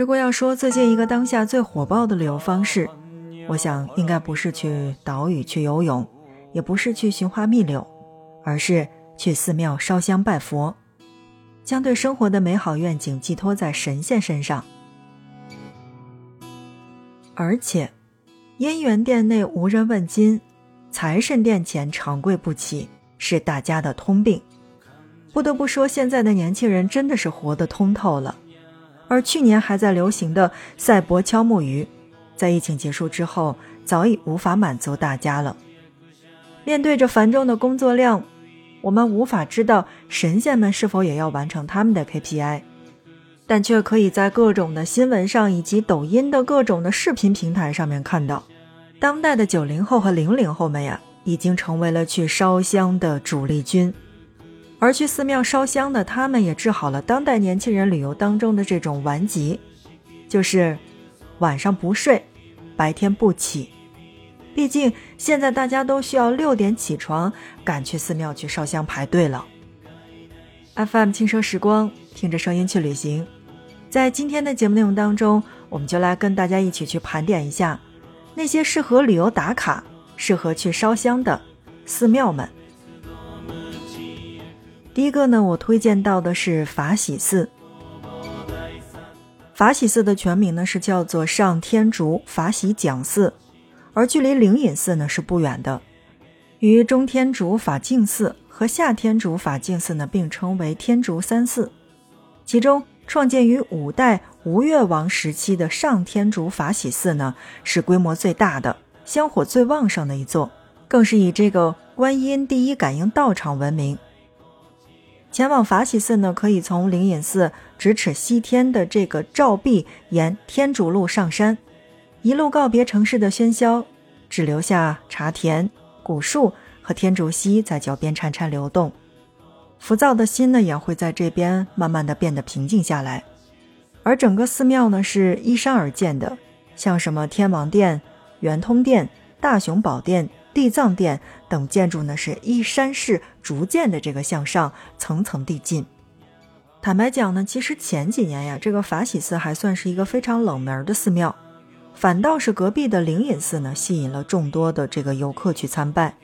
如果要说最近一个当下最火爆的旅游方式，我想应该不是去岛屿去游泳，也不是去寻花觅柳，而是去寺庙烧香拜佛，将对生活的美好愿景寄托在神仙身上。而且，姻缘殿内无人问津，财神殿前长跪不起，是大家的通病。不得不说，现在的年轻人真的是活得通透了。而去年还在流行的赛博敲木鱼，在疫情结束之后，早已无法满足大家了。面对着繁重的工作量，我们无法知道神仙们是否也要完成他们的 KPI，但却可以在各种的新闻上以及抖音的各种的视频平台上面看到，当代的九零后和零零后们呀，已经成为了去烧香的主力军。而去寺庙烧香的他们，也治好了当代年轻人旅游当中的这种顽疾，就是晚上不睡，白天不起。毕竟现在大家都需要六点起床，赶去寺庙去烧香排队了。FM 轻奢时光，听着声音去旅行。在今天的节目内容当中，我们就来跟大家一起去盘点一下那些适合旅游打卡、适合去烧香的寺庙们。第一个呢，我推荐到的是法喜寺。法喜寺的全名呢是叫做上天竺法喜讲寺，而距离灵隐寺呢是不远的，与中天竺法净寺和下天竺法净寺呢并称为天竺三寺。其中创建于五代吴越王时期的上天竺法喜寺呢是规模最大的、香火最旺盛的一座，更是以这个观音第一感应道场闻名。前往法喜寺呢，可以从灵隐寺咫尺西天的这个照壁沿天竺路上山，一路告别城市的喧嚣，只留下茶田、古树和天竺溪在脚边潺潺流动。浮躁的心呢，也会在这边慢慢的变得平静下来。而整个寺庙呢，是依山而建的，像什么天王殿、圆通殿、大雄宝殿。地藏殿等建筑呢，是依山势逐渐的这个向上，层层递进。坦白讲呢，其实前几年呀，这个法喜寺还算是一个非常冷门的寺庙，反倒是隔壁的灵隐寺呢，吸引了众多的这个游客去参拜。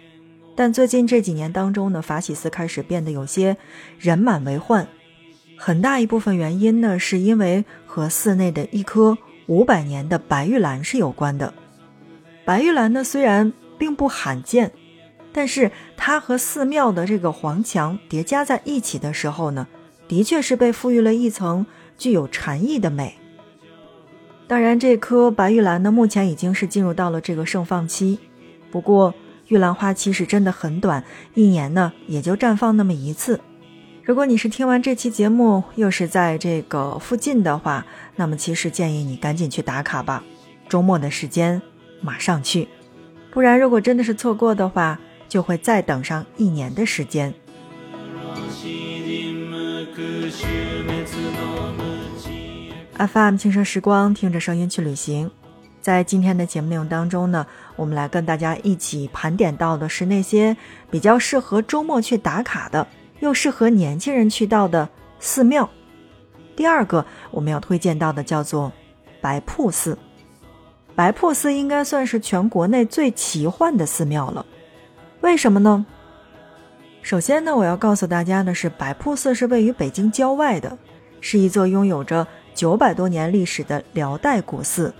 但最近这几年当中呢，法喜寺开始变得有些人满为患，很大一部分原因呢，是因为和寺内的一棵五百年的白玉兰是有关的。白玉兰呢，虽然并不罕见，但是它和寺庙的这个黄墙叠加在一起的时候呢，的确是被赋予了一层具有禅意的美。当然，这棵白玉兰呢，目前已经是进入到了这个盛放期。不过，玉兰花期是真的很短，一年呢也就绽放那么一次。如果你是听完这期节目又是在这个附近的话，那么其实建议你赶紧去打卡吧，周末的时间马上去。不然，如果真的是错过的话，就会再等上一年的时间。FM 轻声时光，听着声音去旅行。在今天的节目内容当中呢，我们来跟大家一起盘点到的是那些比较适合周末去打卡的，又适合年轻人去到的寺庙。第二个我们要推荐到的叫做白瀑寺。白瀑寺应该算是全国内最奇幻的寺庙了，为什么呢？首先呢，我要告诉大家的是，白瀑寺是位于北京郊外的，是一座拥有着九百多年历史的辽代古寺。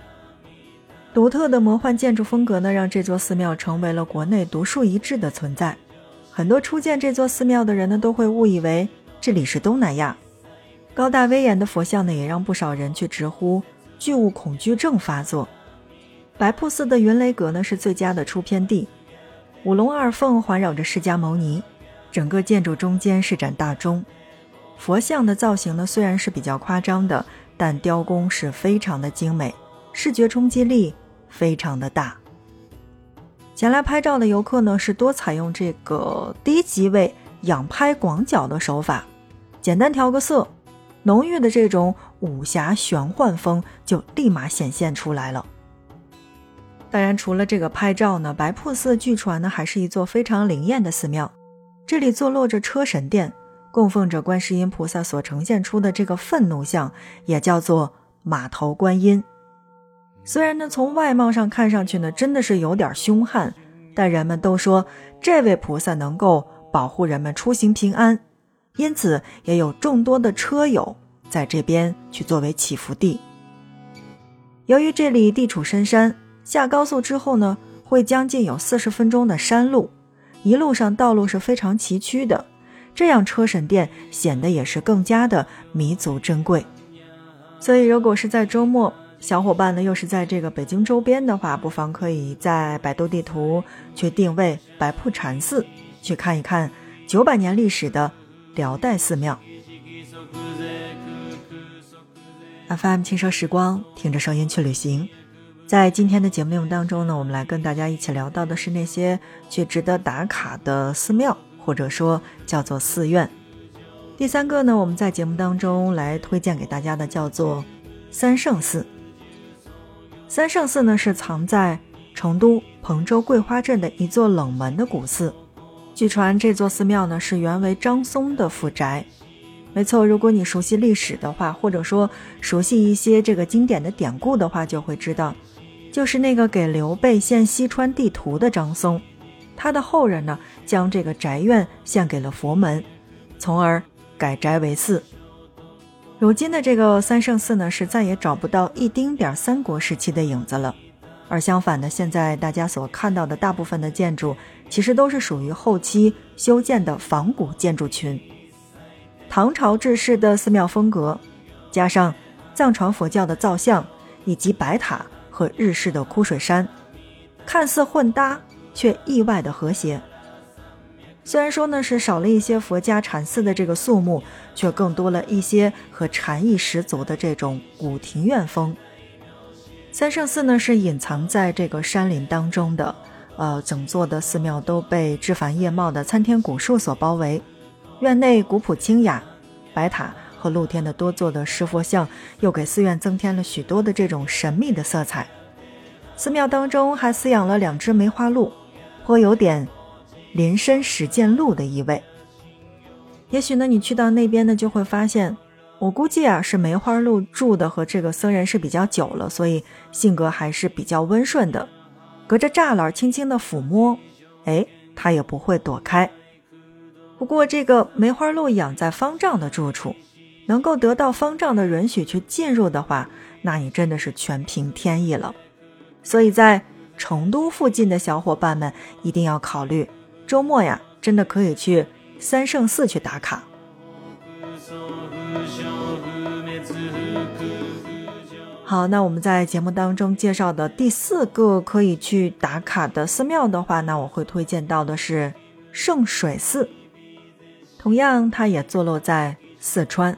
独特的魔幻建筑风格呢，让这座寺庙成为了国内独树一帜的存在。很多初见这座寺庙的人呢，都会误以为这里是东南亚。高大威严的佛像呢，也让不少人去直呼巨物恐惧症发作。白瀑寺的云雷阁呢是最佳的出片地，五龙二凤环绕着释迦牟尼，整个建筑中间是盏大钟，佛像的造型呢虽然是比较夸张的，但雕工是非常的精美，视觉冲击力非常的大。前来拍照的游客呢是多采用这个低级位仰拍广角的手法，简单调个色，浓郁的这种武侠玄幻风就立马显现出来了。当然，除了这个拍照呢，白瀑寺据传呢还是一座非常灵验的寺庙。这里坐落着车神殿，供奉着观世音菩萨所呈现出的这个愤怒像，也叫做马头观音。虽然呢，从外貌上看上去呢，真的是有点凶悍，但人们都说这位菩萨能够保护人们出行平安，因此也有众多的车友在这边去作为祈福地。由于这里地处深山，下高速之后呢，会将近有四十分钟的山路，一路上道路是非常崎岖的，这样车神殿显得也是更加的弥足珍贵。所以，如果是在周末，小伙伴呢，又是在这个北京周边的话，不妨可以在百度地图去定位白瀑禅寺，去看一看九百年历史的辽代寺庙。FM 轻奢时光，听着声音去旅行。在今天的节目内容当中呢，我们来跟大家一起聊到的是那些去值得打卡的寺庙，或者说叫做寺院。第三个呢，我们在节目当中来推荐给大家的叫做三圣寺。三圣寺呢是藏在成都彭州桂花镇的一座冷门的古寺。据传这座寺庙呢是原为张松的府宅。没错，如果你熟悉历史的话，或者说熟悉一些这个经典的典故的话，就会知道，就是那个给刘备献西川地图的张松，他的后人呢将这个宅院献给了佛门，从而改宅为寺。如今的这个三圣寺呢，是再也找不到一丁点三国时期的影子了，而相反的，现在大家所看到的大部分的建筑，其实都是属于后期修建的仿古建筑群。唐朝制式的寺庙风格，加上藏传佛教的造像，以及白塔和日式的枯水山，看似混搭，却意外的和谐。虽然说呢是少了一些佛家禅寺的这个肃穆，却更多了一些和禅意十足的这种古庭院风。三圣寺呢是隐藏在这个山林当中的，呃，整座的寺庙都被枝繁叶茂的参天古树所包围，院内古朴清雅，白塔和露天的多座的石佛像又给寺院增添了许多的这种神秘的色彩。寺庙当中还饲养了两只梅花鹿，颇有点。林深始见鹿的意味。也许呢，你去到那边呢，就会发现，我估计啊，是梅花鹿住的和这个僧人是比较久了，所以性格还是比较温顺的。隔着栅栏轻轻的抚摸，哎，它也不会躲开。不过这个梅花鹿养在方丈的住处，能够得到方丈的允许去进入的话，那你真的是全凭天意了。所以在成都附近的小伙伴们一定要考虑。周末呀，真的可以去三圣寺去打卡。好，那我们在节目当中介绍的第四个可以去打卡的寺庙的话，那我会推荐到的是圣水寺。同样，它也坐落在四川。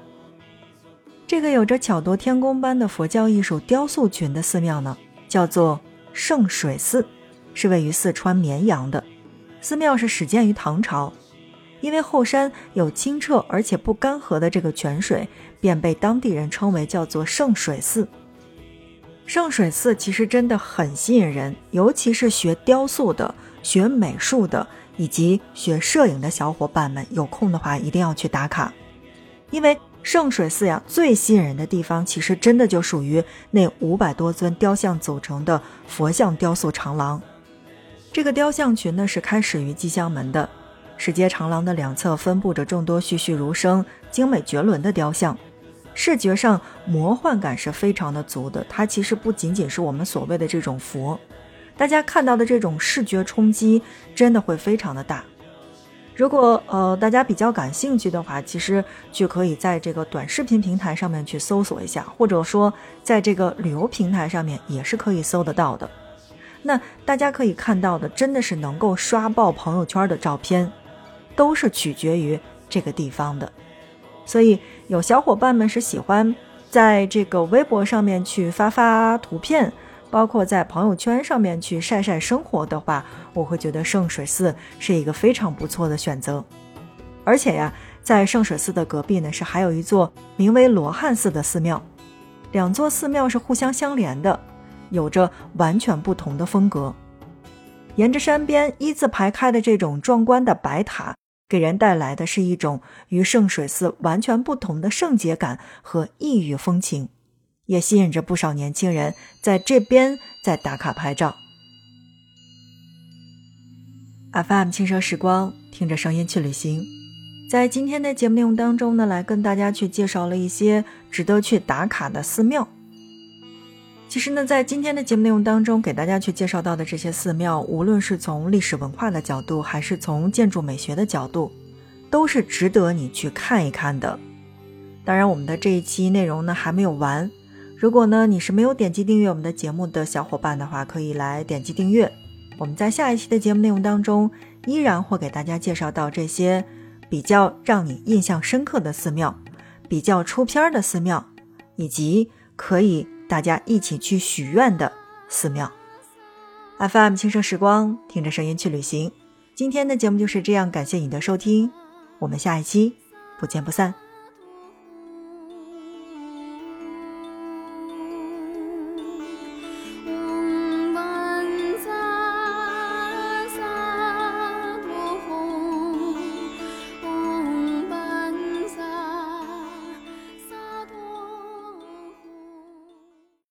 这个有着巧夺天工般的佛教艺术雕塑群的寺庙呢，叫做圣水寺，是位于四川绵阳的。寺庙是始建于唐朝，因为后山有清澈而且不干涸的这个泉水，便被当地人称为叫做圣水寺。圣水寺其实真的很吸引人，尤其是学雕塑的、学美术的以及学摄影的小伙伴们，有空的话一定要去打卡。因为圣水寺呀，最吸引人的地方，其实真的就属于那五百多尊雕像组成的佛像雕塑长廊。这个雕像群呢是开始于吉祥门的，石阶长廊的两侧分布着众多栩栩如生、精美绝伦的雕像，视觉上魔幻感是非常的足的。它其实不仅仅是我们所谓的这种佛，大家看到的这种视觉冲击真的会非常的大。如果呃大家比较感兴趣的话，其实就可以在这个短视频平台上面去搜索一下，或者说在这个旅游平台上面也是可以搜得到的。那大家可以看到的，真的是能够刷爆朋友圈的照片，都是取决于这个地方的。所以有小伙伴们是喜欢在这个微博上面去发发图片，包括在朋友圈上面去晒晒生活的话，我会觉得圣水寺是一个非常不错的选择。而且呀，在圣水寺的隔壁呢，是还有一座名为罗汉寺的寺庙，两座寺庙是互相相连的。有着完全不同的风格，沿着山边一字排开的这种壮观的白塔，给人带来的是一种与圣水寺完全不同的圣洁感和异域风情，也吸引着不少年轻人在这边在打卡拍照。FM 轻奢时光，听着声音去旅行。在今天的节目内容当中呢，来跟大家去介绍了一些值得去打卡的寺庙。其实呢，在今天的节目内容当中，给大家去介绍到的这些寺庙，无论是从历史文化的角度，还是从建筑美学的角度，都是值得你去看一看的。当然，我们的这一期内容呢还没有完。如果呢你是没有点击订阅我们的节目的小伙伴的话，可以来点击订阅。我们在下一期的节目内容当中，依然会给大家介绍到这些比较让你印象深刻的寺庙，比较出片的寺庙，以及可以大家一起去许愿的寺庙。FM 轻声时光，听着声音去旅行。今天的节目就是这样，感谢你的收听，我们下一期不见不散。